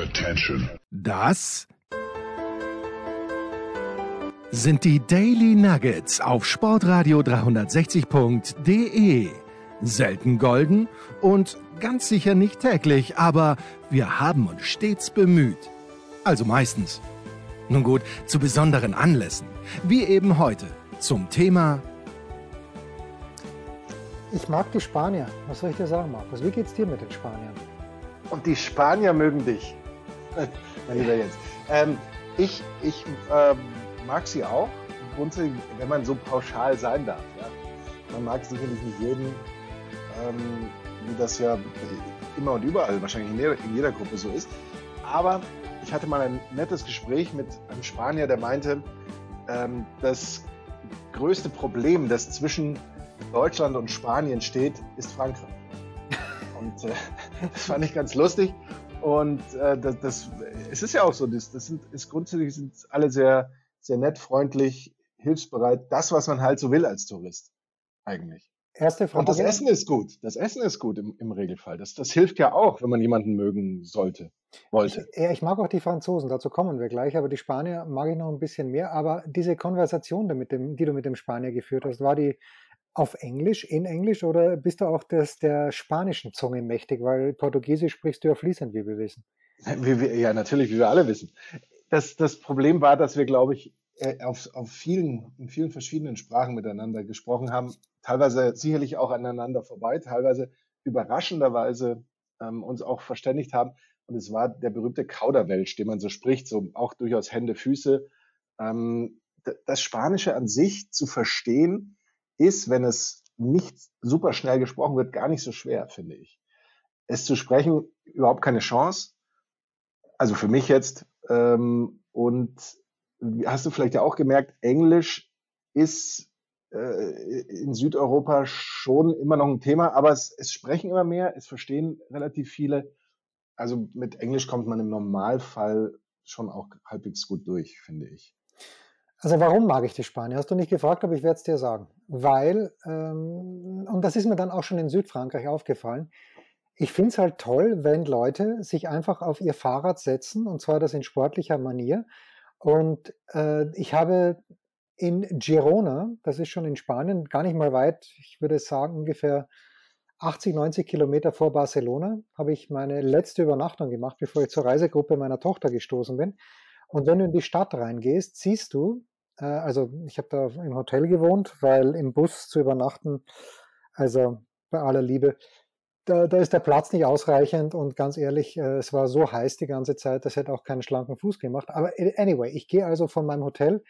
Attention. Das sind die Daily Nuggets auf Sportradio 360.de. Selten golden und ganz sicher nicht täglich, aber wir haben uns stets bemüht. Also meistens. Nun gut, zu besonderen Anlässen, wie eben heute zum Thema Ich mag die Spanier. Was soll ich dir sagen, Markus? Wie geht's dir mit den Spaniern? Und die Spanier mögen dich. lieber Jens. Ähm, ich ich ähm, mag sie auch. Grundsätzlich, wenn man so pauschal sein darf. Ja. Man mag sicherlich nicht jeden, ähm, wie das ja immer und überall wahrscheinlich in jeder, in jeder Gruppe so ist. Aber ich hatte mal ein nettes Gespräch mit einem Spanier, der meinte, ähm, das größte Problem, das zwischen Deutschland und Spanien steht, ist Frankreich. Und äh, das fand ich ganz lustig. Und äh, das, das, es ist ja auch so, das, das sind, ist grundsätzlich sind alle sehr, sehr nett, freundlich, hilfsbereit. Das, was man halt so will als Tourist, eigentlich. Erste Frage. Und das Essen ist gut. Das Essen ist gut im, im Regelfall. Das, das hilft ja auch, wenn man jemanden mögen sollte, wollte. Ich, ja, ich mag auch die Franzosen, dazu kommen wir gleich, aber die Spanier mag ich noch ein bisschen mehr. Aber diese Konversation, die, mit dem, die du mit dem Spanier geführt hast, war die auf Englisch, in Englisch oder bist du auch des, der spanischen Zunge mächtig? Weil Portugiesisch sprichst du ja fließend, wie wir wissen. Ja, natürlich, wie wir alle wissen. Das, das Problem war, dass wir, glaube ich, äh, auf, auf vielen, in vielen verschiedenen Sprachen miteinander gesprochen haben, teilweise sicherlich auch aneinander vorbei, teilweise überraschenderweise ähm, uns auch verständigt haben. Und es war der berühmte Kauderwelsch, den man so spricht, so auch durchaus Hände, Füße. Ähm, das Spanische an sich zu verstehen, ist, wenn es nicht super schnell gesprochen wird, gar nicht so schwer, finde ich. Es zu sprechen, überhaupt keine Chance. Also für mich jetzt. Ähm, und hast du vielleicht ja auch gemerkt, Englisch ist äh, in Südeuropa schon immer noch ein Thema, aber es, es sprechen immer mehr, es verstehen relativ viele. Also mit Englisch kommt man im Normalfall schon auch halbwegs gut durch, finde ich. Also warum mag ich die Spanier? Hast du nicht gefragt, aber ich werde es dir sagen. Weil, ähm, und das ist mir dann auch schon in Südfrankreich aufgefallen, ich finde es halt toll, wenn Leute sich einfach auf ihr Fahrrad setzen, und zwar das in sportlicher Manier. Und äh, ich habe in Girona, das ist schon in Spanien, gar nicht mal weit, ich würde sagen ungefähr 80, 90 Kilometer vor Barcelona, habe ich meine letzte Übernachtung gemacht, bevor ich zur Reisegruppe meiner Tochter gestoßen bin. Und wenn du in die Stadt reingehst, siehst du äh, also ich habe da im Hotel gewohnt, weil im Bus zu übernachten, also bei aller Liebe, da, da ist der Platz nicht ausreichend und ganz ehrlich, äh, es war so heiß die ganze Zeit, das hätte auch keinen schlanken Fuß gemacht. Aber anyway, ich gehe also von meinem Hotel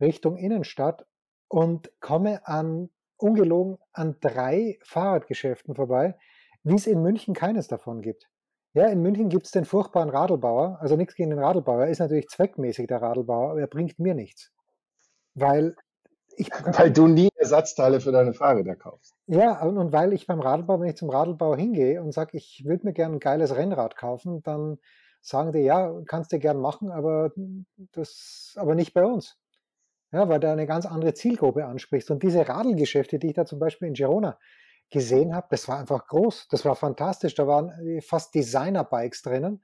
Richtung Innenstadt und komme an, ungelogen, an drei Fahrradgeschäften vorbei, wie es in München keines davon gibt. Ja, in München gibt es den furchtbaren Radlbauer, also nichts gegen den Radlbauer, er ist natürlich zweckmäßig der Radlbauer, aber er bringt mir nichts. Weil ich. Weil du nie Ersatzteile für deine Fahrräder kaufst. Ja, und, und weil ich beim Radlbau, wenn ich zum Radlbau hingehe und sage, ich würde mir gerne ein geiles Rennrad kaufen, dann sagen die, ja, kannst du gern machen, aber das, aber nicht bei uns. Ja, weil du eine ganz andere Zielgruppe ansprichst. Und diese Radlgeschäfte, die ich da zum Beispiel in Girona gesehen habe, das war einfach groß. Das war fantastisch. Da waren fast Designer-Bikes drinnen.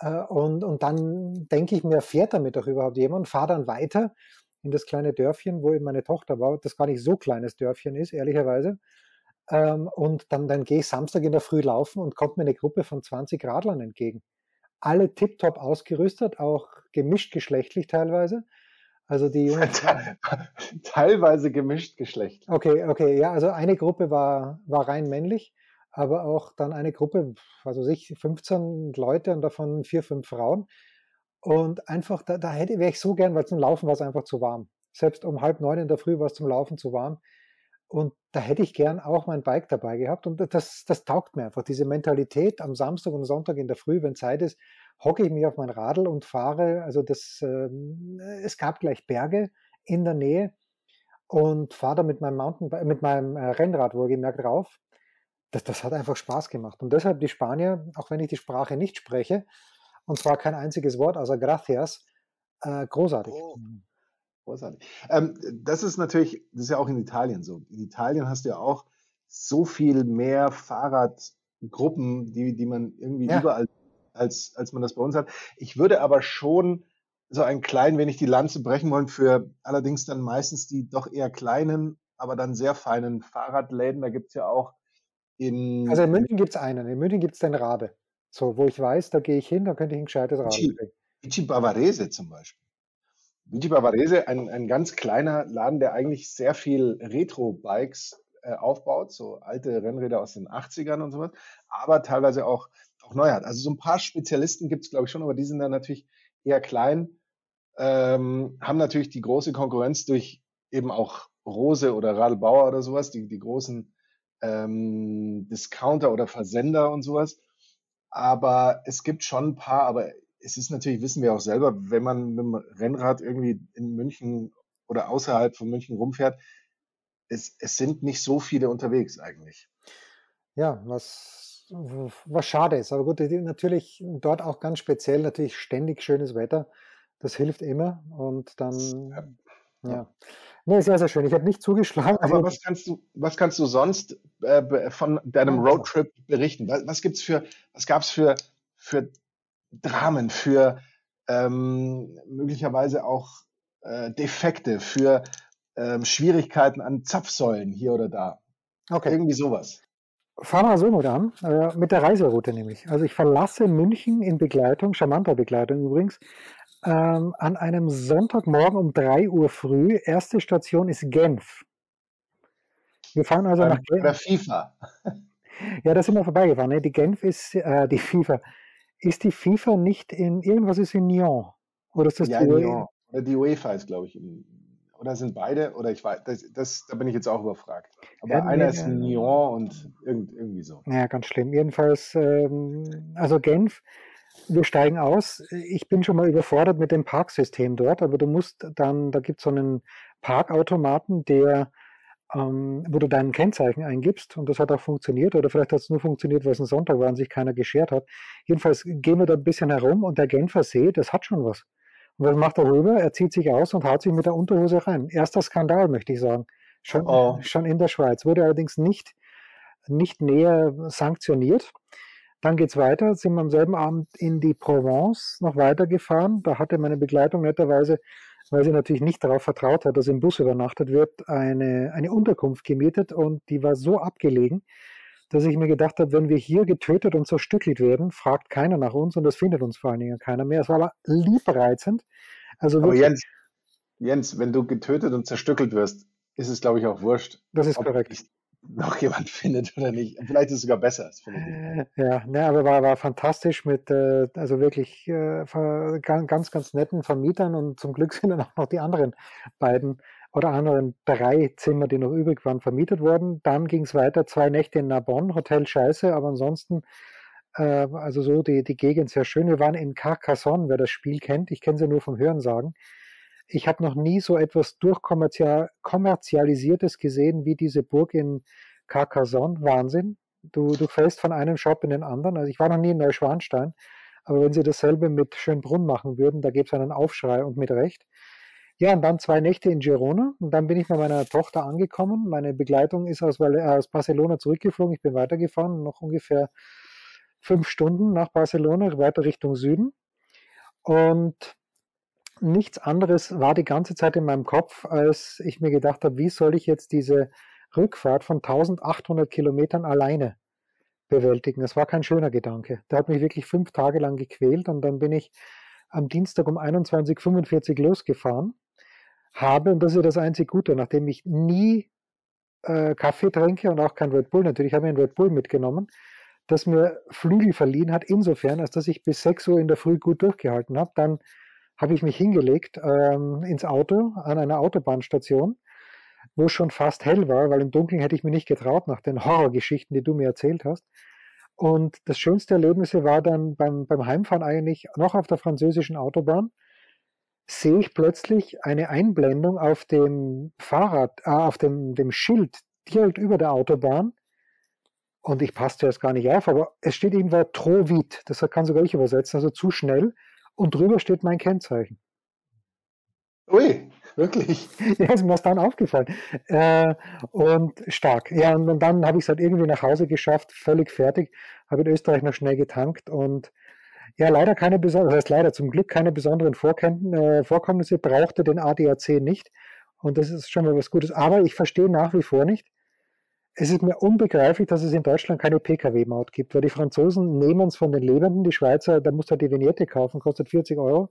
Äh, und, und dann denke ich mir, fährt damit doch überhaupt jemand? Fahr dann weiter in das kleine Dörfchen, wo eben meine Tochter war, das gar nicht so kleines Dörfchen ist, ehrlicherweise. Ähm, und dann, dann gehe ich Samstag in der Früh laufen und kommt mir eine Gruppe von 20 Radlern entgegen. Alle tiptop ausgerüstet, auch gemischt geschlechtlich teilweise. Also die Jungen. Teilweise gemischt geschlechtlich. Okay, okay, ja, also eine Gruppe war, war rein männlich, aber auch dann eine Gruppe, also sich 15 Leute und davon vier, fünf Frauen. Und einfach, da, da hätte wäre ich so gern, weil zum Laufen war es einfach zu warm. Selbst um halb neun in der Früh war es zum Laufen zu warm. Und da hätte ich gern auch mein Bike dabei gehabt. Und das, das taugt mir einfach. Diese Mentalität am Samstag und Sonntag in der Früh, wenn Zeit ist, hocke ich mich auf mein Radl und fahre. Also das, äh, es gab gleich Berge in der Nähe und fahre da mit meinem Mountain, mit meinem äh, Rennrad wohlgemerkt rauf. Das, das hat einfach Spaß gemacht. Und deshalb die Spanier, auch wenn ich die Sprache nicht spreche, und zwar kein einziges Wort außer Gracias. Äh, großartig. Oh. Mhm. Großartig. Ähm, das ist natürlich, das ist ja auch in Italien so. In Italien hast du ja auch so viel mehr Fahrradgruppen, die, die man irgendwie ja. überall als, als man das bei uns hat. Ich würde aber schon so ein klein wenig die Lanze brechen wollen für allerdings dann meistens die doch eher kleinen, aber dann sehr feinen Fahrradläden. Da gibt es ja auch in. Also in München gibt es einen. In München gibt es den Rabe. So, wo ich weiß, da gehe ich hin, da könnte ich ein gescheites Rad kriegen. Vici Bavarese zum Beispiel. Vici Bavarese, ein, ein ganz kleiner Laden, der eigentlich sehr viel Retro-Bikes äh, aufbaut, so alte Rennräder aus den 80ern und sowas, aber teilweise auch, auch neu hat. Also so ein paar Spezialisten gibt es, glaube ich, schon, aber die sind dann natürlich eher klein, ähm, haben natürlich die große Konkurrenz durch eben auch Rose oder Radlbauer oder sowas, die, die großen ähm, Discounter oder Versender und sowas. Aber es gibt schon ein paar, aber es ist natürlich, wissen wir auch selber, wenn man mit dem Rennrad irgendwie in München oder außerhalb von München rumfährt, es, es sind nicht so viele unterwegs eigentlich. Ja, was, was schade ist. Aber gut, natürlich dort auch ganz speziell natürlich ständig schönes Wetter. Das hilft immer. Und dann, ja. Nee, sehr, sehr schön. Ich habe nicht zugeschlagen. Aber was kannst du, was kannst du sonst äh, von deinem Roadtrip berichten? Was, was gibt's für, was gab's für, für Dramen, für ähm, möglicherweise auch äh, Defekte, für ähm, Schwierigkeiten an Zapfsäulen hier oder da? Okay. Irgendwie sowas. Fahren wir so mal an, äh, mit der Reiseroute nämlich. Also ich verlasse München in Begleitung, charmanter Begleitung übrigens, ähm, an einem Sonntagmorgen um 3 Uhr früh. Erste Station ist Genf. Wir fahren also Beim, nach Genf. Bei FIFA. Ja, da sind wir vorbeigefahren. Ne? Die Genf ist, äh, die FIFA. Ist die FIFA nicht in, irgendwas ist in Nyon? Oder ist das ja, die. Oder die UEFA ist, glaube ich, in, oder sind beide, oder ich weiß, das, das, da bin ich jetzt auch überfragt. Aber ja, einer nee, ist in Nyon und irgend, irgendwie so. Ja, ganz schlimm. Jedenfalls, ähm, also Genf, wir steigen aus. Ich bin schon mal überfordert mit dem Parksystem dort, aber du musst dann, da gibt es so einen Parkautomaten, der, ähm, wo du dein Kennzeichen eingibst und das hat auch funktioniert oder vielleicht hat es nur funktioniert, weil es ein Sonntag war und sich keiner geschert hat. Jedenfalls gehen wir da ein bisschen herum und der Genfer See, das hat schon was. Und was macht er rüber? Er zieht sich aus und haut sich mit der Unterhose rein. Erster Skandal, möchte ich sagen. Schon, oh. schon in der Schweiz. Wurde allerdings nicht, nicht näher sanktioniert. Dann geht's weiter, sind wir am selben Abend in die Provence noch weitergefahren. Da hatte meine Begleitung netterweise, weil sie natürlich nicht darauf vertraut hat, dass im Bus übernachtet wird, eine, eine Unterkunft gemietet und die war so abgelegen, dass ich mir gedacht habe, wenn wir hier getötet und zerstückelt werden, fragt keiner nach uns und das findet uns vor allen Dingen keiner mehr. Es war aber liebreizend. Also aber Jens, Jens, wenn du getötet und zerstückelt wirst, ist es, glaube ich, auch wurscht. Das ist korrekt noch jemand findet oder nicht. Vielleicht ist es sogar besser. Ja, ne, aber war, war fantastisch mit, äh, also wirklich äh, ganz, ganz netten Vermietern und zum Glück sind dann auch noch die anderen beiden oder anderen drei Zimmer, die noch übrig waren, vermietet worden. Dann ging es weiter, zwei Nächte in Narbonne, Hotel Scheiße, aber ansonsten, äh, also so die, die Gegend sehr schön. Wir waren in Carcassonne, wer das Spiel kennt. Ich kenne sie nur vom Hörensagen. Ich habe noch nie so etwas durchkommerzialisiertes gesehen wie diese Burg in Carcassonne. Wahnsinn. Du, du fällst von einem Shop in den anderen. Also ich war noch nie in Neuschwanstein, aber wenn sie dasselbe mit Schönbrunn machen würden, da gäbe es einen Aufschrei und mit Recht. Ja, und dann zwei Nächte in Girona und dann bin ich bei meiner Tochter angekommen. Meine Begleitung ist aus, äh, aus Barcelona zurückgeflogen. Ich bin weitergefahren, noch ungefähr fünf Stunden nach Barcelona, weiter Richtung Süden. Und nichts anderes war die ganze Zeit in meinem Kopf, als ich mir gedacht habe, wie soll ich jetzt diese Rückfahrt von 1800 Kilometern alleine bewältigen. Das war kein schöner Gedanke. Der hat mich wirklich fünf Tage lang gequält und dann bin ich am Dienstag um 21.45 Uhr losgefahren, habe, und das ist das einzig Gute, nachdem ich nie äh, Kaffee trinke und auch kein Red Bull, natürlich habe ich einen Red Bull mitgenommen, das mir Flügel verliehen hat, insofern, als dass ich bis 6 Uhr in der Früh gut durchgehalten habe. Dann habe ich mich hingelegt ähm, ins Auto an einer Autobahnstation, wo es schon fast hell war, weil im Dunkeln hätte ich mir nicht getraut nach den Horrorgeschichten, die du mir erzählt hast. Und das schönste Erlebnis war dann beim, beim Heimfahren eigentlich noch auf der französischen Autobahn, sehe ich plötzlich eine Einblendung auf dem Fahrrad, äh, auf dem, dem Schild direkt über der Autobahn. Und ich passte erst gar nicht auf, aber es steht irgendwo trop vite. Das kann sogar ich übersetzen, also zu schnell und drüber steht mein Kennzeichen. Ui, wirklich? Ja, ist mir das dann aufgefallen. Äh, und stark. Ja, und, und dann habe ich es halt irgendwie nach Hause geschafft, völlig fertig, habe in Österreich noch schnell getankt und Ja, leider keine besonderen, das heißt leider zum Glück keine besonderen Vorkenn äh, Vorkommnisse, brauchte den ADAC nicht. Und das ist schon mal was Gutes. Aber ich verstehe nach wie vor nicht, es ist mir unbegreiflich, dass es in Deutschland keine Pkw-Maut gibt, weil die Franzosen nehmen es von den Lebenden, die Schweizer, da muss du halt die Vignette kaufen, kostet 40 Euro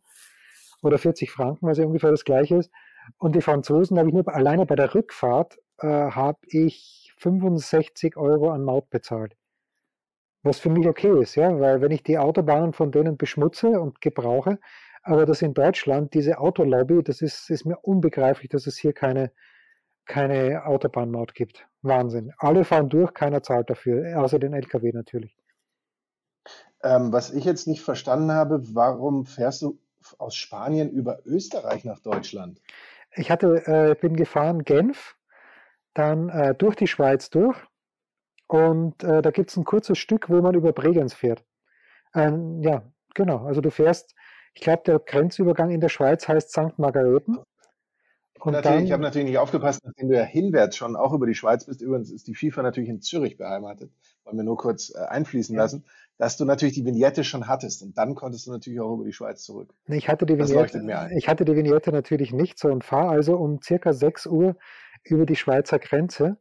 oder 40 Franken, was ja ungefähr das gleiche ist. Und die Franzosen habe ich nur alleine bei der Rückfahrt äh, habe ich 65 Euro an Maut bezahlt. Was für mich okay ist, ja, weil wenn ich die Autobahnen von denen beschmutze und gebrauche, aber das in Deutschland, diese Autolobby, das ist, ist mir unbegreiflich, dass es hier keine, keine Autobahnmaut gibt. Wahnsinn. Alle fahren durch, keiner zahlt dafür, außer den Lkw natürlich. Ähm, was ich jetzt nicht verstanden habe, warum fährst du aus Spanien über Österreich nach Deutschland? Ich hatte, äh, bin gefahren Genf, dann äh, durch die Schweiz durch und äh, da gibt es ein kurzes Stück, wo man über Bregenz fährt. Ähm, ja, genau. Also du fährst, ich glaube, der Grenzübergang in der Schweiz heißt St. Margareten. Und natürlich, ich habe natürlich nicht aufgepasst, nachdem du ja hinwärts schon auch über die Schweiz bist. Übrigens ist die FIFA natürlich in Zürich beheimatet. Wollen wir nur kurz äh, einfließen ja. lassen, dass du natürlich die Vignette schon hattest und dann konntest du natürlich auch über die Schweiz zurück. Ich hatte die Vignette, ich hatte die Vignette natürlich nicht so und fahre also um circa 6 Uhr über die Schweizer Grenze.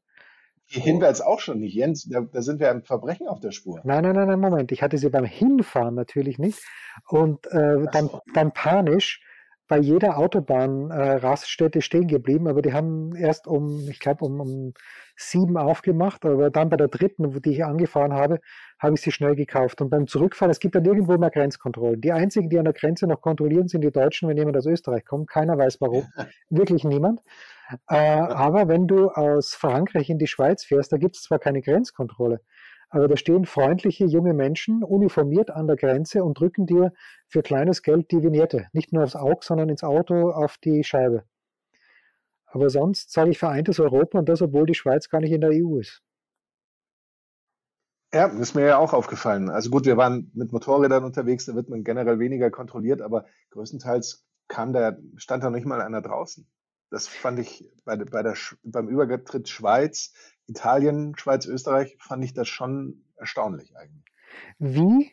Die hinwärts auch schon nicht, Jens. Da, da, sind wir einem Verbrechen auf der Spur. Nein, nein, nein, nein, Moment. Ich hatte sie beim Hinfahren natürlich nicht. Und äh, dann, dann panisch bei jeder Autobahnraststätte äh, stehen geblieben, aber die haben erst um, ich glaube, um, um sieben aufgemacht, aber dann bei der dritten, die ich angefahren habe, habe ich sie schnell gekauft. Und beim Zurückfahren, es gibt ja nirgendwo mehr Grenzkontrollen. Die einzigen, die an der Grenze noch kontrollieren, sind die Deutschen, wenn jemand aus Österreich kommt. Keiner weiß warum. Wirklich niemand. Äh, aber wenn du aus Frankreich in die Schweiz fährst, da gibt es zwar keine Grenzkontrolle, aber da stehen freundliche junge Menschen uniformiert an der Grenze und drücken dir für kleines Geld die Vignette. Nicht nur aufs Auge, sondern ins Auto, auf die Scheibe. Aber sonst sage ich vereintes Europa und das, obwohl die Schweiz gar nicht in der EU ist. Ja, ist mir ja auch aufgefallen. Also gut, wir waren mit Motorrädern unterwegs, da wird man generell weniger kontrolliert, aber größtenteils kam da, stand da nicht mal einer draußen. Das fand ich bei, bei der, beim Übertritt Schweiz, Italien, Schweiz, Österreich, fand ich das schon erstaunlich eigentlich. Wie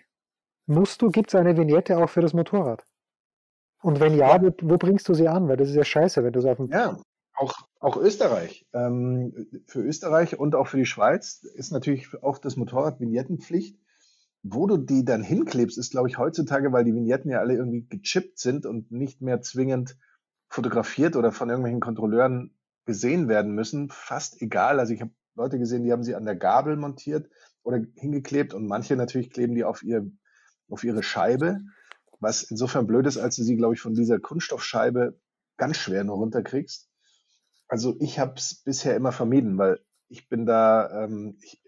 musst du, gibt es eine Vignette auch für das Motorrad? Und wenn ja, wo, wo, bringst du sie an? Weil das ist ja scheiße, wenn du es auf dem. Ja, auch, auch Österreich. Ähm, für Österreich und auch für die Schweiz ist natürlich auch das Motorrad Vignettenpflicht. Wo du die dann hinklebst, ist, glaube ich, heutzutage, weil die Vignetten ja alle irgendwie gechippt sind und nicht mehr zwingend fotografiert oder von irgendwelchen Kontrolleuren gesehen werden müssen, fast egal. Also ich habe Leute gesehen, die haben sie an der Gabel montiert oder hingeklebt und manche natürlich kleben die auf, ihr, auf ihre Scheibe, was insofern blöd ist, als du sie, glaube ich, von dieser Kunststoffscheibe ganz schwer nur runterkriegst. Also ich habe es bisher immer vermieden, weil ich bin da, ähm, ich,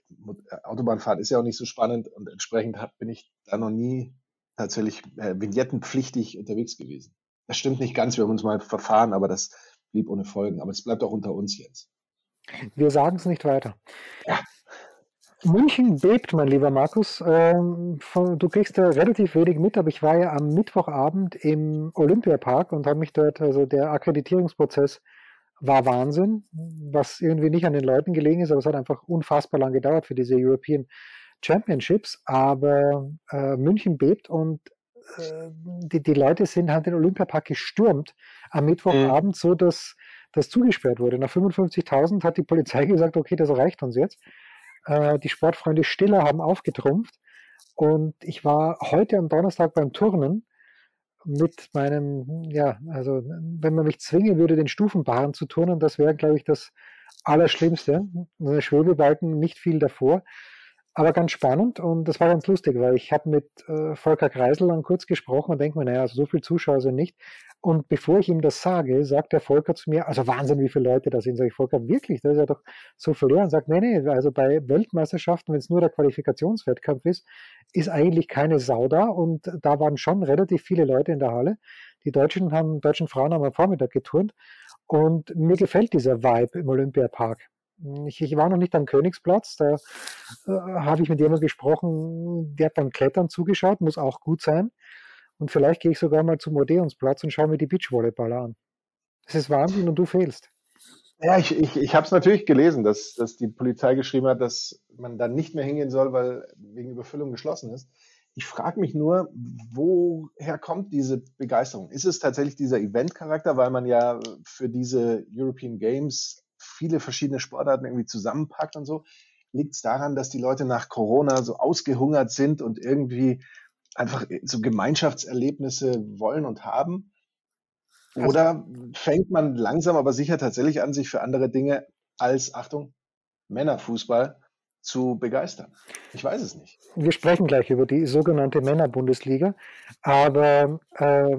Autobahnfahrt ist ja auch nicht so spannend und entsprechend hab, bin ich da noch nie tatsächlich äh, vignettenpflichtig unterwegs gewesen. Das stimmt nicht ganz, wir haben uns mal verfahren, aber das blieb ohne Folgen. Aber es bleibt auch unter uns jetzt. Wir sagen es nicht weiter. Ja. München bebt, mein lieber Markus. Ähm, du kriegst da relativ wenig mit, aber ich war ja am Mittwochabend im Olympiapark und habe mich dort, also der Akkreditierungsprozess war Wahnsinn, was irgendwie nicht an den Leuten gelegen ist, aber es hat einfach unfassbar lang gedauert für diese European Championships. Aber äh, München bebt und die, die Leute sind halt den Olympiapark gestürmt am Mittwochabend, mhm. so dass das zugesperrt wurde. Nach 55.000 hat die Polizei gesagt, okay, das reicht uns jetzt. Äh, die Sportfreunde Stiller haben aufgetrumpft und ich war heute am Donnerstag beim Turnen mit meinem, ja, also wenn man mich zwingen würde, den Stufenbahn zu turnen, das wäre, glaube ich, das Allerschlimmste. Also Schwebebalken nicht viel davor. Aber ganz spannend und das war ganz lustig, weil ich habe mit äh, Volker Kreisel dann kurz gesprochen und denke mir, naja, also so viele Zuschauer sind nicht. Und bevor ich ihm das sage, sagt der Volker zu mir, also Wahnsinn, wie viele Leute da sind. Sag ich, Volker, wirklich? Das ist ja doch so verloren. Und sagt, nee, nee, also bei Weltmeisterschaften, wenn es nur der Qualifikationswettkampf ist, ist eigentlich keine Sau da. Und da waren schon relativ viele Leute in der Halle. Die Deutschen haben, deutschen Frauen haben am Vormittag geturnt. Und mir gefällt dieser Vibe im Olympiapark. Ich, ich, war noch nicht am Königsplatz, da äh, habe ich mit jemandem gesprochen, der hat beim Klettern zugeschaut, muss auch gut sein. Und vielleicht gehe ich sogar mal zum Odeonsplatz und schaue mir die Beachvolleyballer an. Es ist Wahnsinn und du fehlst. Ja, ich, ich, ich habe es natürlich gelesen, dass, dass die Polizei geschrieben hat, dass man dann nicht mehr hingehen soll, weil wegen Überfüllung geschlossen ist. Ich frage mich nur, woher kommt diese Begeisterung? Ist es tatsächlich dieser Event-Charakter, weil man ja für diese European Games viele verschiedene Sportarten irgendwie zusammenpackt und so? Liegt es daran, dass die Leute nach Corona so ausgehungert sind und irgendwie einfach so Gemeinschaftserlebnisse wollen und haben? Oder fängt man langsam aber sicher tatsächlich an, sich für andere Dinge als, Achtung, Männerfußball zu begeistern? Ich weiß es nicht. Wir sprechen gleich über die sogenannte Männerbundesliga, aber äh,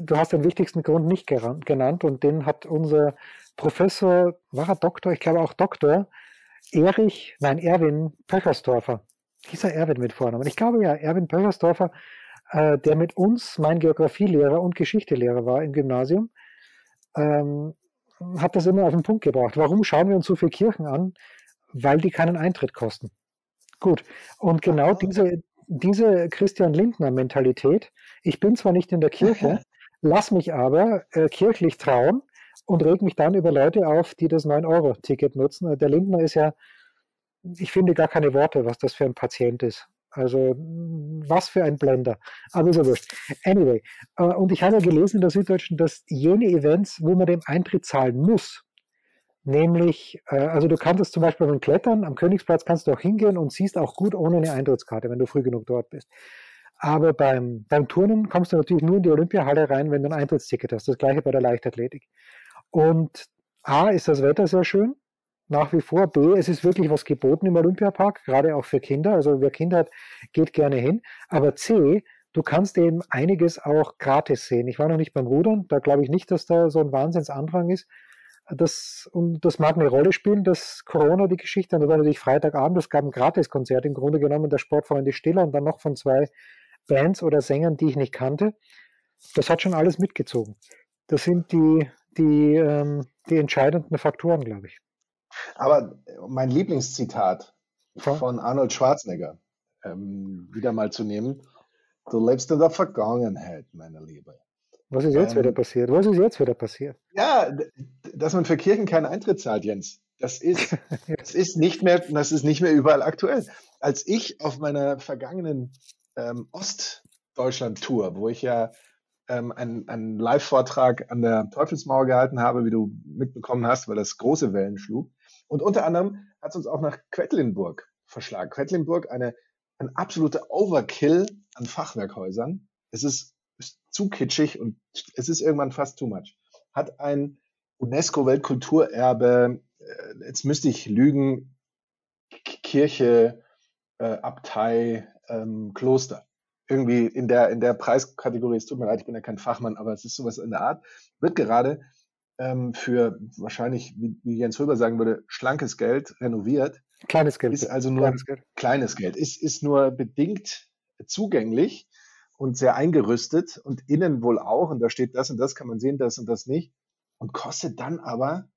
du hast den wichtigsten Grund nicht genannt und den hat unser Professor, war er Doktor, ich glaube auch Doktor, Erich, nein, Erwin Pöchersdorfer. Hieß er Erwin mit Vornamen? Ich glaube ja, Erwin Pöchersdorfer, äh, der mit uns mein Geografielehrer und Geschichtelehrer war im Gymnasium, ähm, hat das immer auf den Punkt gebracht. Warum schauen wir uns so viele Kirchen an? Weil die keinen Eintritt kosten. Gut. Und genau diese, diese Christian Lindner-Mentalität, ich bin zwar nicht in der Kirche, lass mich aber äh, kirchlich trauen und reg mich dann über Leute auf, die das 9-Euro-Ticket nutzen. Der Lindner ist ja, ich finde gar keine Worte, was das für ein Patient ist. Also was für ein Blender. Aber so wurscht. Anyway, äh, und ich habe gelesen in der Süddeutschen, dass jene Events, wo man den Eintritt zahlen muss, nämlich, äh, also du kannst es zum Beispiel beim Klettern, am Königsplatz kannst du auch hingehen und siehst auch gut ohne eine Eintrittskarte, wenn du früh genug dort bist. Aber beim, beim Turnen kommst du natürlich nur in die Olympiahalle rein, wenn du ein Eintrittsticket hast. Das gleiche bei der Leichtathletik. Und A ist das Wetter sehr schön, nach wie vor. B, es ist wirklich was geboten im Olympiapark, gerade auch für Kinder. Also wer Kinder hat, geht gerne hin. Aber C, du kannst eben einiges auch gratis sehen. Ich war noch nicht beim Rudern, da glaube ich nicht, dass da so ein Wahnsinnsandrang ist. Das, und das mag eine Rolle spielen, dass Corona die Geschichte, und das war natürlich Freitagabend, es gab ein Gratiskonzert im Grunde genommen, der Sportfreunde Stiller und dann noch von zwei Bands oder Sängern, die ich nicht kannte. Das hat schon alles mitgezogen. Das sind die, die, ähm, die entscheidenden Faktoren, glaube ich. Aber mein Lieblingszitat von Arnold Schwarzenegger ähm, wieder mal zu nehmen. Du lebst in der Vergangenheit, meine Liebe. Was ist jetzt ähm, wieder passiert? Was ist jetzt wieder passiert? Ja, dass man für Kirchen keinen Eintritt zahlt, Jens. Das ist, das ist nicht mehr, das ist nicht mehr überall aktuell. Als ich auf meiner vergangenen ähm, Ostdeutschland-Tour, wo ich ja ähm, einen, einen Live-Vortrag an der Teufelsmauer gehalten habe, wie du mitbekommen hast, weil das große Wellen schlug, und unter anderem hat es uns auch nach Quedlinburg verschlagen. Quedlinburg, eine, ein absoluter Overkill an Fachwerkhäusern. Es ist, ist zu kitschig und es ist irgendwann fast too much. Hat ein UNESCO-Weltkulturerbe, äh, jetzt müsste ich lügen, Kirche, äh, Abtei, ähm, Kloster. Irgendwie in der, in der Preiskategorie, es tut mir leid, ich bin ja kein Fachmann, aber es ist sowas in der Art, wird gerade ähm, für wahrscheinlich, wie, wie Jens Höber sagen würde, schlankes Geld renoviert. Kleines Geld. Ist also nur kleines Geld, kleines Geld ist, ist nur bedingt zugänglich und sehr eingerüstet und innen wohl auch. Und da steht das und das kann man sehen, das und das nicht. Und kostet dann aber,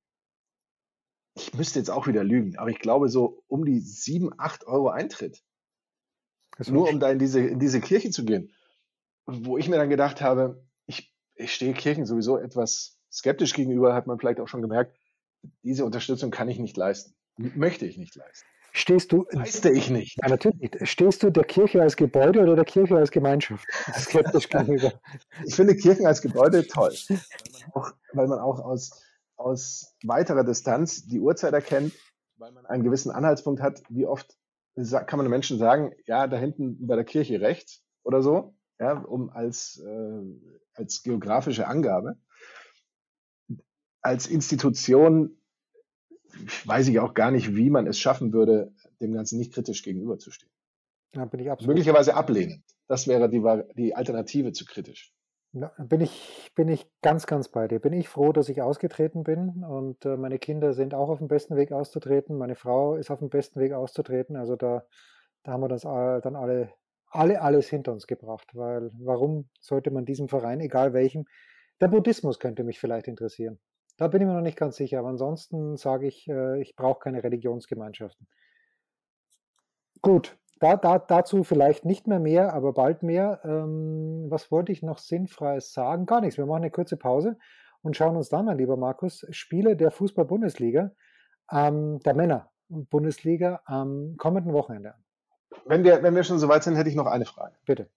ich müsste jetzt auch wieder lügen, aber ich glaube so um die sieben, acht Euro Eintritt. Nur um da in diese, in diese Kirche zu gehen. Wo ich mir dann gedacht habe, ich, ich stehe Kirchen sowieso etwas skeptisch gegenüber, hat man vielleicht auch schon gemerkt, diese Unterstützung kann ich nicht leisten. Möchte ich nicht leisten. Stehst du. Leiste ich nicht. Ja, natürlich nicht. Stehst du der Kirche als Gebäude oder der Kirche als Gemeinschaft? Skeptisch gegenüber. Ich finde Kirchen als Gebäude toll. Weil man auch, weil man auch aus, aus weiterer Distanz die Uhrzeit erkennt, weil man einen gewissen Anhaltspunkt hat, wie oft kann man den Menschen sagen, ja, da hinten bei der Kirche rechts oder so, ja, um als, äh, als geografische Angabe als Institution weiß ich auch gar nicht, wie man es schaffen würde, dem Ganzen nicht kritisch gegenüberzustehen. Ja, bin ich absolut. Möglicherweise ablehnend. Das wäre die, die Alternative zu kritisch. Bin ich, bin ich ganz, ganz bei dir. Bin ich froh, dass ich ausgetreten bin und äh, meine Kinder sind auch auf dem besten Weg auszutreten. Meine Frau ist auf dem besten Weg auszutreten. Also da, da haben wir das dann alle, alle alles hinter uns gebracht. Weil warum sollte man diesem Verein, egal welchem, der Buddhismus könnte mich vielleicht interessieren. Da bin ich mir noch nicht ganz sicher, aber ansonsten sage ich, äh, ich brauche keine Religionsgemeinschaften. Gut, da, da, dazu vielleicht nicht mehr mehr, aber bald mehr. Ähm, was wollte ich noch Sinnfreies sagen? Gar nichts. Wir machen eine kurze Pause und schauen uns dann, mein lieber Markus, Spiele der Fußball-Bundesliga, ähm, der Männer-Bundesliga am kommenden Wochenende an. Wenn wir, wenn wir schon so weit sind, hätte ich noch eine Frage. Bitte.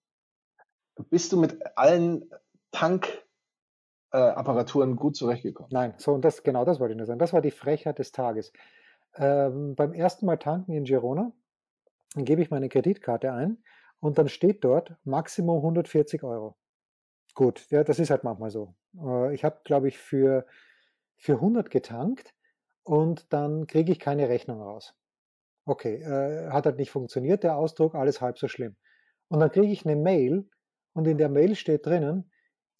Bist du mit allen Tankapparaturen äh, gut zurechtgekommen? Nein, so und das genau das wollte ich nur sagen. Das war die Frechheit des Tages. Ähm, beim ersten Mal tanken in Girona dann gebe ich meine Kreditkarte ein und dann steht dort Maximum 140 Euro. Gut, ja, das ist halt manchmal so. Äh, ich habe, glaube ich, für, für 100 getankt und dann kriege ich keine Rechnung raus. Okay, äh, hat halt nicht funktioniert, der Ausdruck, alles halb so schlimm. Und dann kriege ich eine Mail und in der Mail steht drinnen,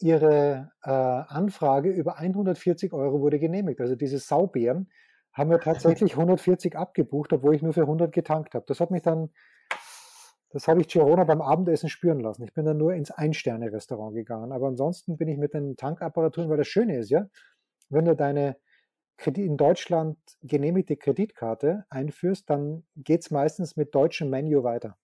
Ihre äh, Anfrage über 140 Euro wurde genehmigt. Also diese Saubären haben wir tatsächlich 140 abgebucht, obwohl ich nur für 100 getankt habe. Das hat mich dann, das habe ich Girona beim Abendessen spüren lassen. Ich bin dann nur ins Ein-Sterne-Restaurant gegangen. Aber ansonsten bin ich mit den Tankapparaturen, weil das Schöne ist ja, wenn du deine in Deutschland genehmigte Kreditkarte einführst, dann geht es meistens mit deutschem Menü weiter.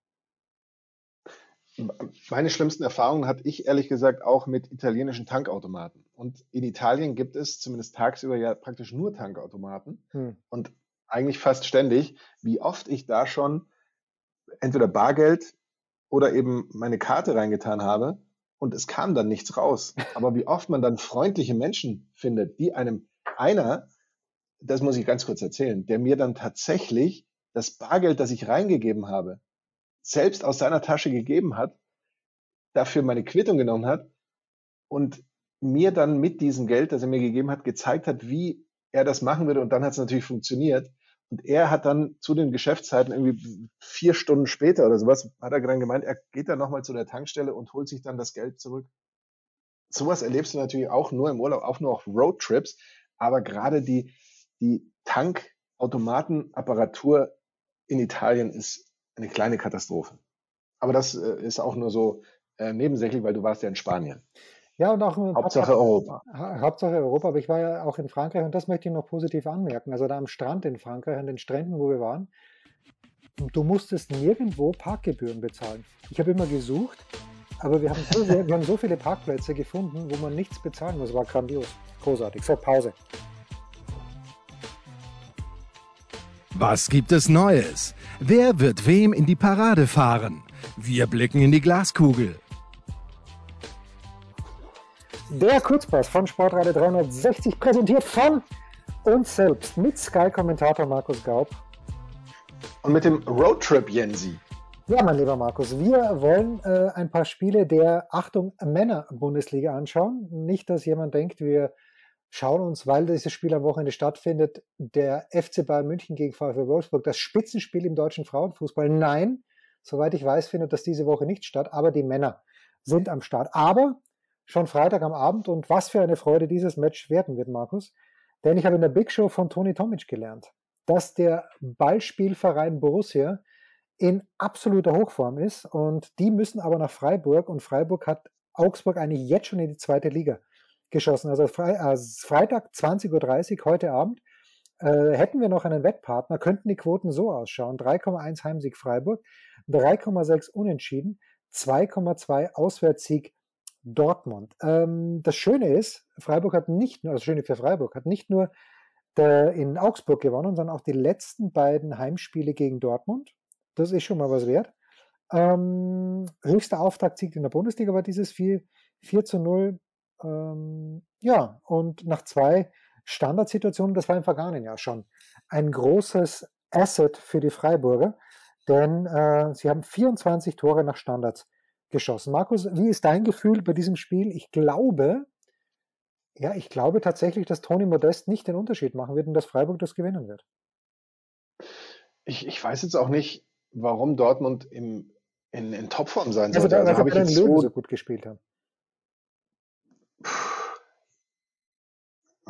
Meine schlimmsten Erfahrungen hatte ich ehrlich gesagt auch mit italienischen Tankautomaten. Und in Italien gibt es zumindest tagsüber ja praktisch nur Tankautomaten hm. und eigentlich fast ständig, wie oft ich da schon entweder Bargeld oder eben meine Karte reingetan habe und es kam dann nichts raus. Aber wie oft man dann freundliche Menschen findet, die einem einer das muss ich ganz kurz erzählen, der mir dann tatsächlich das Bargeld, das ich reingegeben habe, selbst aus seiner Tasche gegeben hat, dafür meine Quittung genommen hat und mir dann mit diesem Geld, das er mir gegeben hat, gezeigt hat, wie er das machen würde. Und dann hat es natürlich funktioniert. Und er hat dann zu den Geschäftszeiten irgendwie vier Stunden später oder sowas, hat er dann gemeint, er geht dann nochmal zu der Tankstelle und holt sich dann das Geld zurück. Sowas erlebst du natürlich auch nur im Urlaub, auch nur auf Roadtrips. Aber gerade die, die Tankautomatenapparatur in Italien ist eine kleine Katastrophe. Aber das äh, ist auch nur so äh, nebensächlich, weil du warst ja in Spanien. Ja, und auch Hauptsache Tag, Europa. Hauptsache Europa, aber ich war ja auch in Frankreich und das möchte ich noch positiv anmerken. Also da am Strand in Frankreich, an den Stränden, wo wir waren, du musstest nirgendwo Parkgebühren bezahlen. Ich habe immer gesucht, aber wir haben, so wir haben so viele Parkplätze gefunden, wo man nichts bezahlen muss. War grandios, großartig. So, Pause. Was gibt es Neues? Wer wird wem in die Parade fahren? Wir blicken in die Glaskugel. Der Kurzpass von Sportradio 360 präsentiert von uns selbst mit Sky-Kommentator Markus Gaub. Und mit dem Roadtrip Jensi. Ja, mein lieber Markus, wir wollen äh, ein paar Spiele der Achtung Männer-Bundesliga anschauen. Nicht, dass jemand denkt, wir schauen uns, weil dieses Spiel am Wochenende stattfindet, der FC Bayern München gegen VfL Wolfsburg, das Spitzenspiel im deutschen Frauenfußball. Nein, soweit ich weiß, findet das diese Woche nicht statt, aber die Männer sind am Start. Aber schon Freitag am Abend und was für eine Freude dieses Match werden wird, Markus. Denn ich habe in der Big Show von Toni Tomic gelernt, dass der Ballspielverein Borussia in absoluter Hochform ist und die müssen aber nach Freiburg und Freiburg hat Augsburg eigentlich jetzt schon in die zweite Liga geschossen. Also äh, Freitag 20.30 Uhr heute Abend äh, hätten wir noch einen Wettpartner, könnten die Quoten so ausschauen. 3,1 Heimsieg Freiburg, 3,6 Unentschieden, 2,2 Auswärtssieg Dortmund. Ähm, das Schöne ist, Freiburg hat nicht nur, das Schöne für Freiburg, hat nicht nur der, in Augsburg gewonnen, sondern auch die letzten beiden Heimspiele gegen Dortmund. Das ist schon mal was wert. Ähm, höchster Auftaktsieg in der Bundesliga war dieses 4, 4 zu 0 ähm, ja, und nach zwei Standardsituationen, das war im vergangenen Jahr schon, ein großes Asset für die Freiburger, denn äh, sie haben 24 Tore nach Standards geschossen. Markus, wie ist dein Gefühl bei diesem Spiel? Ich glaube, ja, ich glaube tatsächlich, dass Toni Modest nicht den Unterschied machen wird und dass Freiburg das gewinnen wird. Ich, ich weiß jetzt auch nicht, warum Dortmund im, in, in Topform sein also sollte. Also, da, also, also habe ich jetzt so, so gut gespielt haben.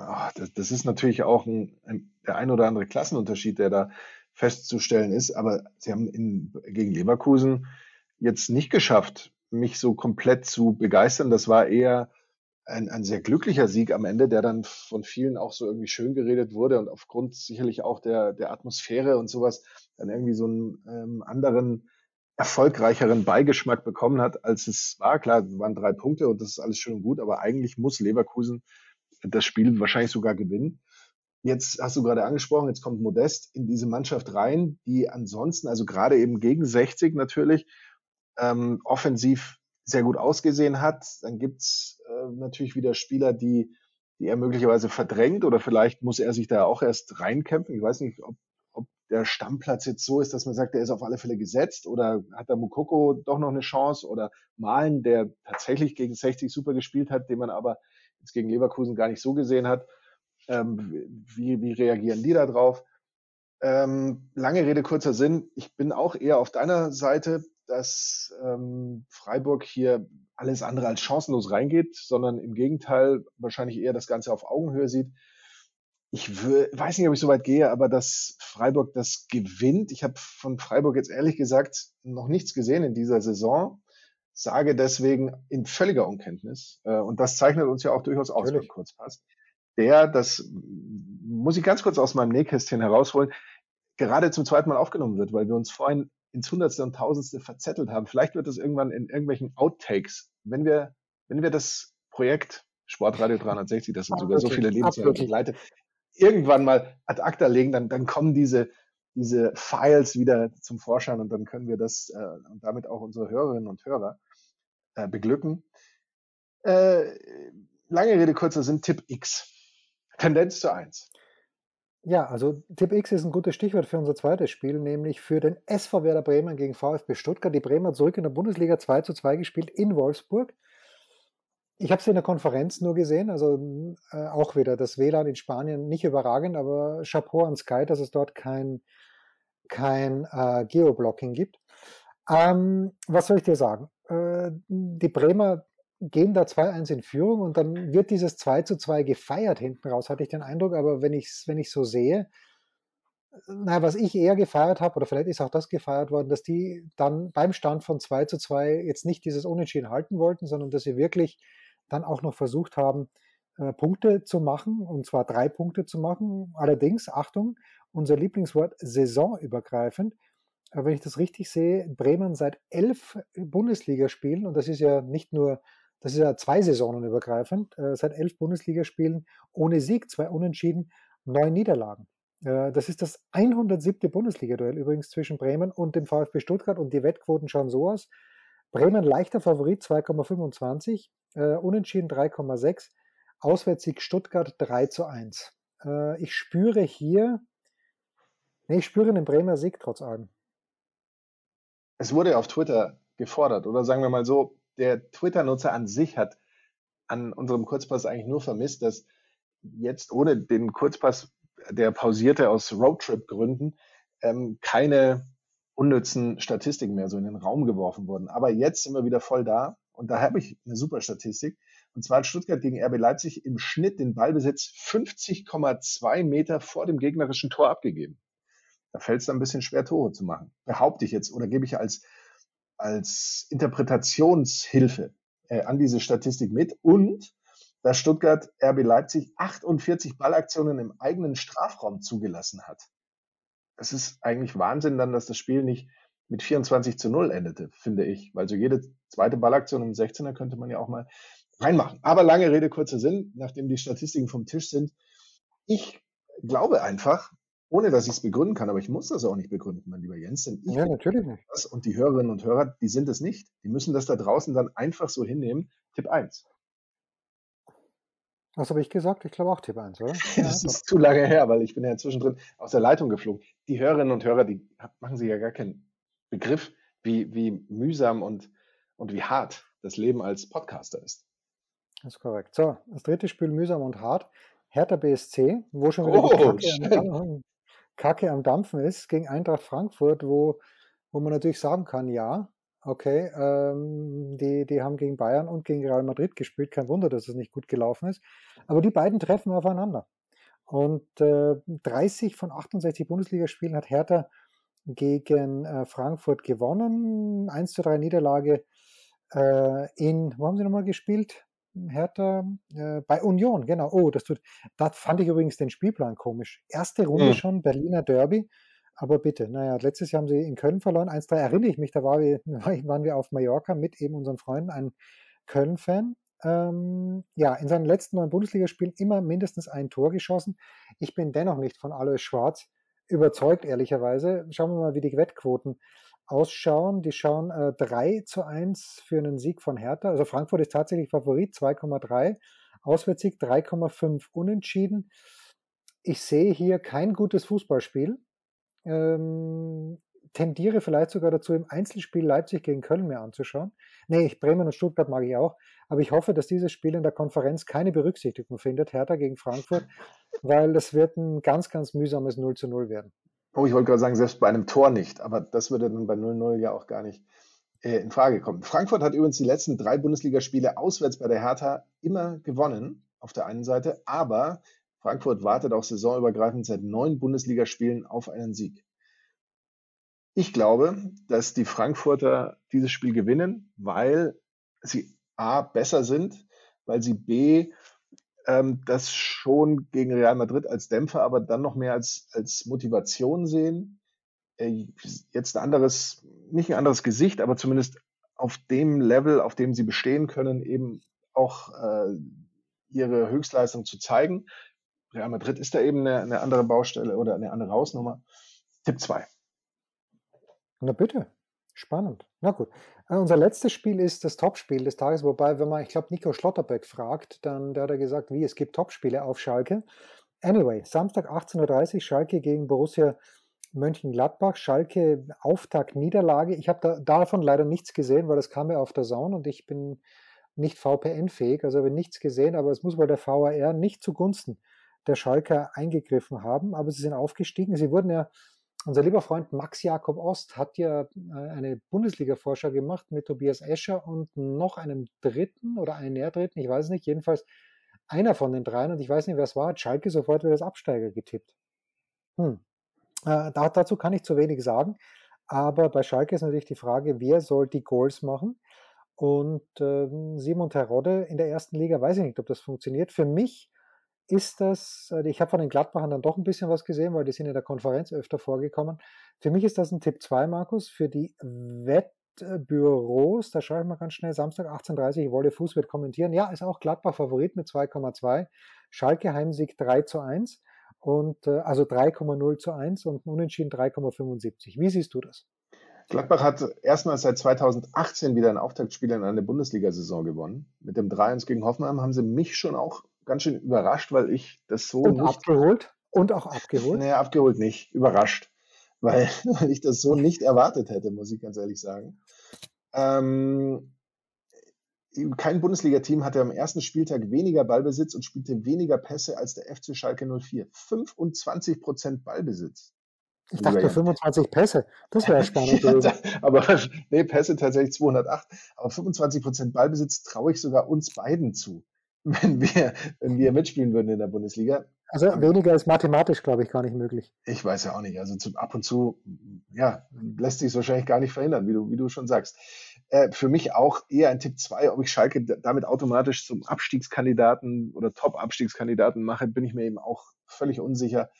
Ach, das, das, ist natürlich auch ein, ein, der ein oder andere Klassenunterschied, der da festzustellen ist. Aber sie haben in, gegen Leverkusen jetzt nicht geschafft, mich so komplett zu begeistern. Das war eher ein, ein sehr glücklicher Sieg am Ende, der dann von vielen auch so irgendwie schön geredet wurde und aufgrund sicherlich auch der, der Atmosphäre und sowas dann irgendwie so einen ähm, anderen, erfolgreicheren Beigeschmack bekommen hat, als es war. Klar, waren drei Punkte und das ist alles schön und gut, aber eigentlich muss Leverkusen das Spiel wahrscheinlich sogar gewinnen. Jetzt hast du gerade angesprochen, jetzt kommt Modest in diese Mannschaft rein, die ansonsten, also gerade eben gegen 60 natürlich, ähm, offensiv sehr gut ausgesehen hat. Dann gibt's äh, natürlich wieder Spieler, die, die er möglicherweise verdrängt oder vielleicht muss er sich da auch erst reinkämpfen. Ich weiß nicht, ob, ob der Stammplatz jetzt so ist, dass man sagt, der ist auf alle Fälle gesetzt oder hat da Mukoko doch noch eine Chance oder Malen, der tatsächlich gegen 60 super gespielt hat, den man aber jetzt gegen Leverkusen gar nicht so gesehen hat. Ähm, wie, wie reagieren die da drauf? Ähm, lange Rede, kurzer Sinn. Ich bin auch eher auf deiner Seite, dass ähm, Freiburg hier alles andere als chancenlos reingeht, sondern im Gegenteil wahrscheinlich eher das Ganze auf Augenhöhe sieht. Ich weiß nicht, ob ich so weit gehe, aber dass Freiburg das gewinnt. Ich habe von Freiburg jetzt ehrlich gesagt noch nichts gesehen in dieser Saison. Sage deswegen in völliger Unkenntnis. Äh, und das zeichnet uns ja auch durchaus aus beim Kurzpass der, das muss ich ganz kurz aus meinem Nähkästchen herausholen, gerade zum zweiten Mal aufgenommen wird, weil wir uns vorhin ins Hundertste und Tausendste verzettelt haben. Vielleicht wird das irgendwann in irgendwelchen Outtakes, wenn wir, wenn wir das Projekt Sportradio 360, das sind sogar so viele Lebensjahre begleitet, irgendwann mal ad acta legen, dann, dann kommen diese, diese Files wieder zum Vorschein und dann können wir das äh, und damit auch unsere Hörerinnen und Hörer äh, beglücken. Äh, lange Rede, kurzer Sinn, Tipp X. Tendenz zu 1. Ja, also Tipp X ist ein gutes Stichwort für unser zweites Spiel, nämlich für den SV Werder Bremen gegen VfB Stuttgart. Die Bremer zurück in der Bundesliga 2 zu 2 gespielt in Wolfsburg. Ich habe es in der Konferenz nur gesehen, also äh, auch wieder das WLAN in Spanien nicht überragend, aber Chapeau an Sky, dass es dort kein, kein äh, Geoblocking gibt. Ähm, was soll ich dir sagen? Äh, die Bremer gehen da 2-1 in Führung und dann wird dieses 2 zu 2 gefeiert hinten raus, hatte ich den Eindruck, aber wenn ich es wenn so sehe, na, was ich eher gefeiert habe, oder vielleicht ist auch das gefeiert worden, dass die dann beim Stand von 2 zu 2 jetzt nicht dieses Unentschieden halten wollten, sondern dass sie wirklich dann auch noch versucht haben, äh, Punkte zu machen, und zwar drei Punkte zu machen. Allerdings, Achtung, unser Lieblingswort saisonübergreifend. Wenn ich das richtig sehe, Bremen seit elf Bundesligaspielen, und das ist ja nicht nur das ist ja zwei Saisonen übergreifend, äh, seit elf Bundesligaspielen ohne Sieg, zwei Unentschieden, neun Niederlagen. Äh, das ist das 107. Bundesliga-Duell übrigens zwischen Bremen und dem VfB Stuttgart und die Wettquoten schauen so aus. Bremen leichter Favorit 2,25, äh, Unentschieden 3,6, Auswärtssieg Stuttgart 3 zu 1. Äh, ich spüre hier, nee, ich spüre den Bremer Sieg trotz allem. Es wurde auf Twitter gefordert, oder sagen wir mal so, der Twitter-Nutzer an sich hat an unserem Kurzpass eigentlich nur vermisst, dass jetzt ohne den Kurzpass, der pausierte aus Roadtrip-Gründen, ähm, keine unnützen Statistiken mehr so in den Raum geworfen wurden. Aber jetzt sind wir wieder voll da und da habe ich eine super Statistik. Und zwar hat Stuttgart gegen RB Leipzig im Schnitt den Ballbesitz 50,2 Meter vor dem gegnerischen Tor abgegeben. Da fällt es dann ein bisschen schwer, Tore zu machen. Behaupte ich jetzt oder gebe ich als als Interpretationshilfe äh, an diese Statistik mit und dass Stuttgart RB Leipzig 48 Ballaktionen im eigenen Strafraum zugelassen hat. Das ist eigentlich Wahnsinn dann, dass das Spiel nicht mit 24 zu 0 endete, finde ich. Weil so jede zweite Ballaktion im 16er könnte man ja auch mal reinmachen. Aber lange Rede, kurzer Sinn, nachdem die Statistiken vom Tisch sind. Ich glaube einfach, ohne dass ich es begründen kann, aber ich muss das auch nicht begründen, mein lieber Jens. Denn ich ja, natürlich nicht. Das und die Hörerinnen und Hörer, die sind es nicht. Die müssen das da draußen dann einfach so hinnehmen. Tipp 1. Was habe ich gesagt? Ich glaube auch Tipp 1, oder? das ja, ist zu lange her, weil ich bin ja zwischendrin aus der Leitung geflogen. Die Hörerinnen und Hörer, die machen sich ja gar keinen Begriff, wie, wie mühsam und, und wie hart das Leben als Podcaster ist. Das ist korrekt. So, das dritte Spiel mühsam und hart. Hertha BSC, wo schon wieder oh, die Kacke am Dampfen ist gegen Eintracht Frankfurt, wo, wo man natürlich sagen kann, ja, okay, ähm, die, die haben gegen Bayern und gegen Real Madrid gespielt. Kein Wunder, dass es nicht gut gelaufen ist. Aber die beiden treffen aufeinander. Und äh, 30 von 68 Bundesligaspielen hat Hertha gegen äh, Frankfurt gewonnen. 1 zu 3 Niederlage äh, in, wo haben sie nochmal gespielt? Hertha äh, bei Union, genau. Oh, das tut. Da fand ich übrigens den Spielplan komisch. Erste Runde mhm. schon, Berliner Derby. Aber bitte, naja, letztes Jahr haben sie in Köln verloren. 1-3 erinnere ich mich, da war wir, waren wir auf Mallorca mit eben unseren Freunden, ein Köln-Fan. Ähm, ja, in seinen letzten neun Bundesligaspielen immer mindestens ein Tor geschossen. Ich bin dennoch nicht von Alois Schwarz überzeugt, ehrlicherweise. Schauen wir mal, wie die Wettquoten ausschauen. Die schauen äh, 3 zu 1 für einen Sieg von Hertha. Also Frankfurt ist tatsächlich Favorit, 2,3. Auswärtssieg 3,5 unentschieden. Ich sehe hier kein gutes Fußballspiel. Ähm, tendiere vielleicht sogar dazu, im Einzelspiel Leipzig gegen Köln mehr anzuschauen. Nee, Bremen und Stuttgart mag ich auch. Aber ich hoffe, dass dieses Spiel in der Konferenz keine Berücksichtigung findet, Hertha gegen Frankfurt, weil das wird ein ganz, ganz mühsames 0 zu 0 werden. Oh, ich wollte gerade sagen, selbst bei einem Tor nicht, aber das würde dann bei 0-0 ja auch gar nicht äh, in Frage kommen. Frankfurt hat übrigens die letzten drei Bundesligaspiele auswärts bei der Hertha immer gewonnen, auf der einen Seite, aber Frankfurt wartet auch saisonübergreifend seit neun Bundesligaspielen auf einen Sieg. Ich glaube, dass die Frankfurter dieses Spiel gewinnen, weil sie A besser sind, weil sie B ähm, das schon gegen Real Madrid als Dämpfer, aber dann noch mehr als, als Motivation sehen. Äh, jetzt ein anderes, nicht ein anderes Gesicht, aber zumindest auf dem Level, auf dem sie bestehen können, eben auch äh, ihre Höchstleistung zu zeigen. Real Madrid ist da eben eine, eine andere Baustelle oder eine andere Hausnummer. Tipp 2. Na bitte, spannend. Na gut. Äh, unser letztes Spiel ist das Topspiel des Tages, wobei, wenn man, ich glaube, Nico Schlotterbeck fragt, dann der hat er gesagt, wie, es gibt Topspiele auf Schalke. Anyway, Samstag 18.30 Uhr Schalke gegen Borussia Mönchengladbach. Schalke Auftakt Niederlage. Ich habe da, davon leider nichts gesehen, weil das kam ja auf der Zone und ich bin nicht VPN-fähig, also habe nichts gesehen, aber es muss wohl der VAR nicht zugunsten der Schalker eingegriffen haben, aber sie sind aufgestiegen. Sie wurden ja unser lieber Freund Max Jakob Ost hat ja äh, eine Bundesliga-Vorschau gemacht mit Tobias Escher und noch einem dritten oder einem Nährdritten, ich weiß nicht, jedenfalls einer von den dreien und ich weiß nicht, wer es war, hat Schalke sofort wieder das Absteiger getippt. Hm. Äh, da, dazu kann ich zu wenig sagen, aber bei Schalke ist natürlich die Frage, wer soll die Goals machen? Und äh, Simon Terodde in der ersten Liga, weiß ich nicht, ob das funktioniert. Für mich ist das, äh, ich habe von den Gladbachern dann doch ein bisschen was gesehen, weil die sind in der Konferenz öfter vorgekommen. Für mich ist das ein Tipp 2, Markus, für die Wettbüros, da schaue ich mal ganz schnell, Samstag 18.30 Uhr, Wolle Fuß wird kommentieren. Ja, ist auch Gladbach Favorit mit 2,2. Schalke Heimsieg 3 zu 1 und äh, also 3,0 zu 1 und Unentschieden 3,75. Wie siehst du das? Gladbach hat erstmals seit 2018 wieder ein Auftaktspiel in einer Bundesliga-Saison gewonnen. Mit dem 3-1 gegen Hoffenheim haben sie mich schon auch ganz schön überrascht, weil ich das so und nicht. Abgeholt? Und auch abgeholt? Naja, abgeholt nicht. Überrascht. Weil, weil ich das so nicht erwartet hätte, muss ich ganz ehrlich sagen. Ähm, kein Bundesliga-Team hatte am ersten Spieltag weniger Ballbesitz und spielte weniger Pässe als der FC Schalke 04. 25 Prozent Ballbesitz. Ich dachte 25 Pässe. Das wäre spannend. ja, aber nee, Pässe tatsächlich 208. Aber 25 Prozent Ballbesitz traue ich sogar uns beiden zu. Wenn wir, wenn wir mitspielen würden in der Bundesliga. Also weniger ist mathematisch, glaube ich, gar nicht möglich. Ich weiß ja auch nicht. Also zu, ab und zu, ja, lässt sich es wahrscheinlich gar nicht verhindern, wie du, wie du schon sagst. Äh, für mich auch eher ein Tipp 2, ob ich Schalke damit automatisch zum Abstiegskandidaten oder Top-Abstiegskandidaten mache, bin ich mir eben auch völlig unsicher.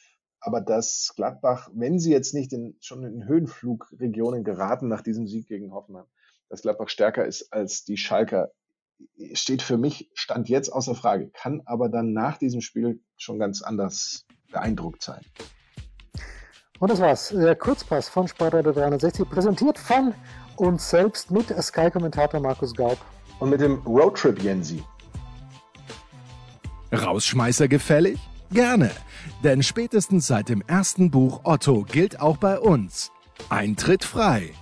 Aber dass Gladbach, wenn sie jetzt nicht in, schon in Höhenflugregionen geraten nach diesem Sieg gegen Hoffenheim, dass Gladbach stärker ist als die Schalker steht für mich, stand jetzt außer Frage, kann aber dann nach diesem Spiel schon ganz anders beeindruckt sein. Und das war's. Der Kurzpass von Sportradio 360, präsentiert von uns selbst mit Sky-Kommentator Markus Gaub. Und mit dem Roadtrip Jensi. Rausschmeißer gefällig? Gerne. Denn spätestens seit dem ersten Buch Otto gilt auch bei uns. Eintritt frei.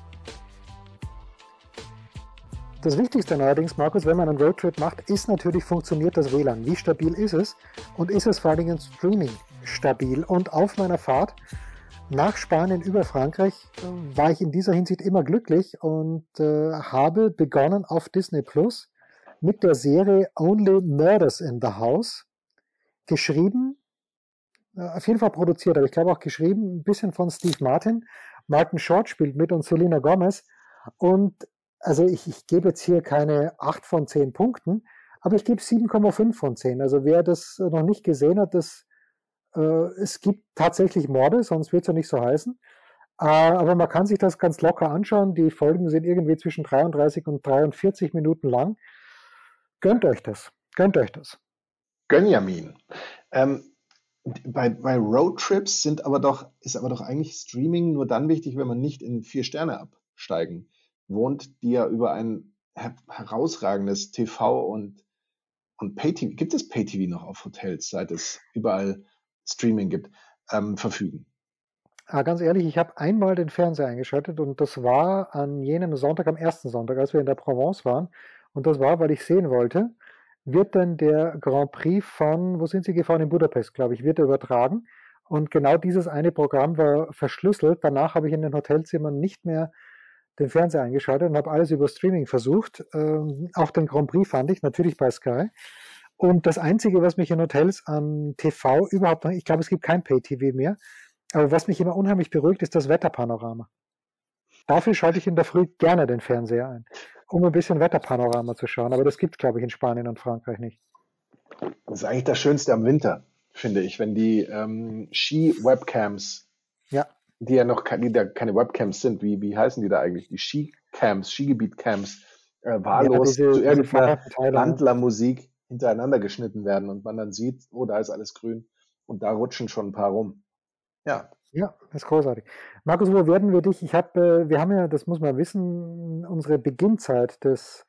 Das Wichtigste allerdings, Markus, wenn man einen Roadtrip macht, ist natürlich, funktioniert das WLAN. Wie stabil ist es? Und ist es vor allen Dingen Streaming stabil? Und auf meiner Fahrt nach Spanien über Frankreich äh, war ich in dieser Hinsicht immer glücklich und äh, habe begonnen auf Disney Plus mit der Serie Only Murders in the House. Geschrieben, äh, auf jeden Fall produziert, aber ich glaube auch geschrieben, ein bisschen von Steve Martin. Martin Short spielt mit und Selena Gomez. Und also ich, ich gebe jetzt hier keine 8 von 10 Punkten, aber ich gebe 7,5 von 10. Also wer das noch nicht gesehen hat, das, äh, es gibt tatsächlich Morde, sonst wird es ja nicht so heißen. Äh, aber man kann sich das ganz locker anschauen. Die Folgen sind irgendwie zwischen 33 und 43 Minuten lang. Gönnt euch das. Gönnt euch das. Gönjamin. Ähm, bei, bei Roadtrips sind aber doch, ist aber doch eigentlich Streaming nur dann wichtig, wenn man nicht in vier Sterne absteigen wohnt, die ja über ein her herausragendes TV und, und Pay-TV, gibt es Pay-TV noch auf Hotels, seit es überall Streaming gibt, ähm, verfügen? Ah, ganz ehrlich, ich habe einmal den Fernseher eingeschaltet und das war an jenem Sonntag, am ersten Sonntag, als wir in der Provence waren. Und das war, weil ich sehen wollte, wird dann der Grand Prix von, wo sind Sie gefahren? In Budapest, glaube ich, wird er übertragen. Und genau dieses eine Programm war verschlüsselt. Danach habe ich in den Hotelzimmern nicht mehr den Fernseher eingeschaltet und habe alles über Streaming versucht. Ähm, auch den Grand Prix fand ich, natürlich bei Sky. Und das Einzige, was mich in Hotels an TV überhaupt noch, ich glaube, es gibt kein Pay-TV mehr, aber was mich immer unheimlich beruhigt, ist das Wetterpanorama. Dafür schalte ich in der Früh gerne den Fernseher ein, um ein bisschen Wetterpanorama zu schauen. Aber das gibt es, glaube ich, in Spanien und Frankreich nicht. Das ist eigentlich das Schönste am Winter, finde ich, wenn die ähm, Ski-Webcams, ja. Die ja noch die da keine Webcams sind, wie, wie heißen die da eigentlich? Die Skicams, Skigebiet-Cams, äh, wahllos ja, diese, zu irgendeiner Landlermusik hintereinander geschnitten werden und man dann sieht, oh, da ist alles grün und da rutschen schon ein paar rum. Ja. Ja, das ist großartig. Markus, wo werden wir dich? Ich habe, äh, wir haben ja, das muss man wissen, unsere Beginnzeit des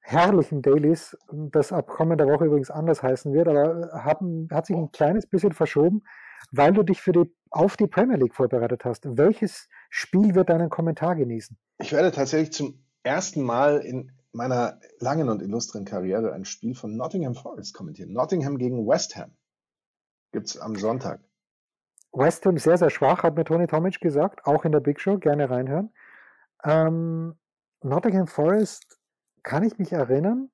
herrlichen Dailies, das ab kommender Woche übrigens anders heißen wird, aber haben, hat sich ein kleines bisschen verschoben, weil du dich für die, auf die Premier League vorbereitet hast. Welches Spiel wird deinen Kommentar genießen? Ich werde tatsächlich zum ersten Mal in meiner langen und illustren Karriere ein Spiel von Nottingham Forest kommentieren. Nottingham gegen West Ham gibt es am Sonntag. West Ham sehr, sehr schwach, hat mir Tony Tomic gesagt, auch in der Big Show, gerne reinhören. Ähm, Nottingham Forest kann ich mich erinnern,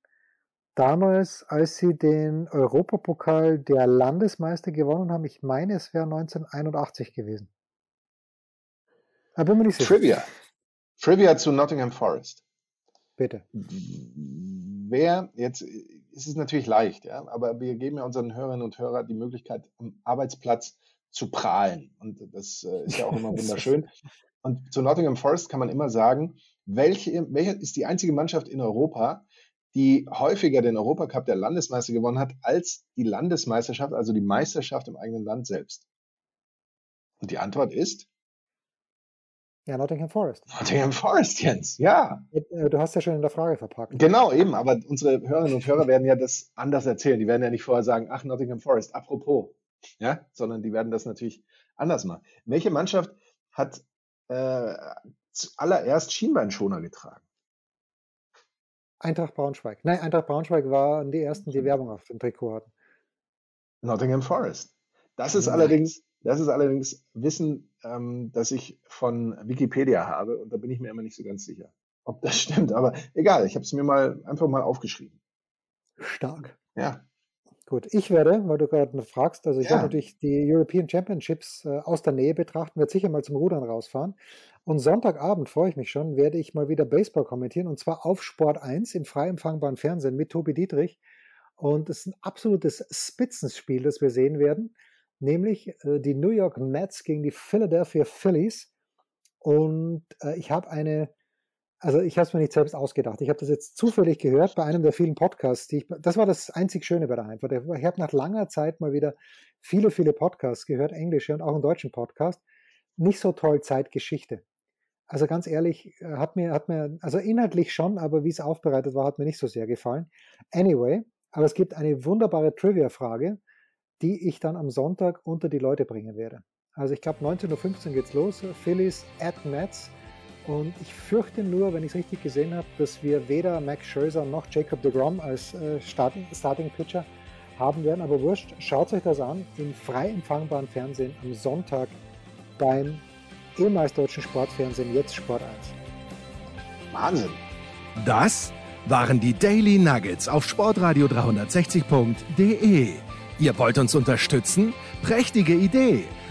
damals, als sie den Europapokal der Landesmeister gewonnen haben, ich meine, es wäre 1981 gewesen. Aber bin mir nicht sicher. Trivia. Trivia zu Nottingham Forest. Bitte. Wer, jetzt ist es natürlich leicht, ja, aber wir geben ja unseren Hörerinnen und Hörern die Möglichkeit, am Arbeitsplatz zu prahlen. Und das äh, ist ja auch immer wunderschön. Und zu Nottingham Forest kann man immer sagen, welche, welche ist die einzige Mannschaft in Europa, die häufiger den Europacup der Landesmeister gewonnen hat, als die Landesmeisterschaft, also die Meisterschaft im eigenen Land selbst? Und die Antwort ist? Ja, Nottingham Forest. Nottingham Forest, Jens, ja. Äh, du hast ja schon in der Frage verpackt. Genau, eben, aber unsere Hörerinnen und Hörer werden ja das anders erzählen. Die werden ja nicht vorher sagen, ach, Nottingham Forest, apropos ja, sondern die werden das natürlich anders machen. Welche Mannschaft hat äh, zuallererst Schienbeinschoner getragen? Eintracht Braunschweig. Nein, Eintracht Braunschweig waren die ersten, die Werbung auf dem Trikot hatten. Nottingham Forest. Das ist Nein. allerdings, das ist allerdings Wissen, ähm, das ich von Wikipedia habe und da bin ich mir immer nicht so ganz sicher, ob das stimmt. Aber egal, ich habe es mir mal einfach mal aufgeschrieben. Stark. Ja. Gut, ich werde, weil du gerade fragst, also ich ja. werde natürlich die European Championships äh, aus der Nähe betrachten, werde sicher mal zum Rudern rausfahren. Und Sonntagabend freue ich mich schon, werde ich mal wieder Baseball kommentieren und zwar auf Sport 1 im frei empfangbaren Fernsehen mit Tobi Dietrich. Und es ist ein absolutes Spitzenspiel, das wir sehen werden, nämlich äh, die New York Mets gegen die Philadelphia Phillies. Und äh, ich habe eine also ich habe es mir nicht selbst ausgedacht. Ich habe das jetzt zufällig gehört bei einem der vielen Podcasts, die ich, das war das einzig Schöne bei der Heimfahrt. Ich habe nach langer Zeit mal wieder viele, viele Podcasts gehört, englische und auch einen deutschen Podcast. Nicht so toll Zeitgeschichte. Also ganz ehrlich, äh, hat mir, hat mir, also inhaltlich schon, aber wie es aufbereitet war, hat mir nicht so sehr gefallen. Anyway, aber es gibt eine wunderbare Trivia-Frage, die ich dann am Sonntag unter die Leute bringen werde. Also ich glaube 19.15 Uhr geht's los. Phillies at Mets. Und ich fürchte nur, wenn ich es richtig gesehen habe, dass wir weder Max Scherzer noch Jacob de Grom als äh, Starting, Starting Pitcher haben werden. Aber wurscht, schaut euch das an im frei empfangbaren Fernsehen am Sonntag beim ehemals deutschen Sportfernsehen, jetzt Sport 1. Wahnsinn. Das waren die Daily Nuggets auf sportradio 360.de. Ihr wollt uns unterstützen? Prächtige Idee!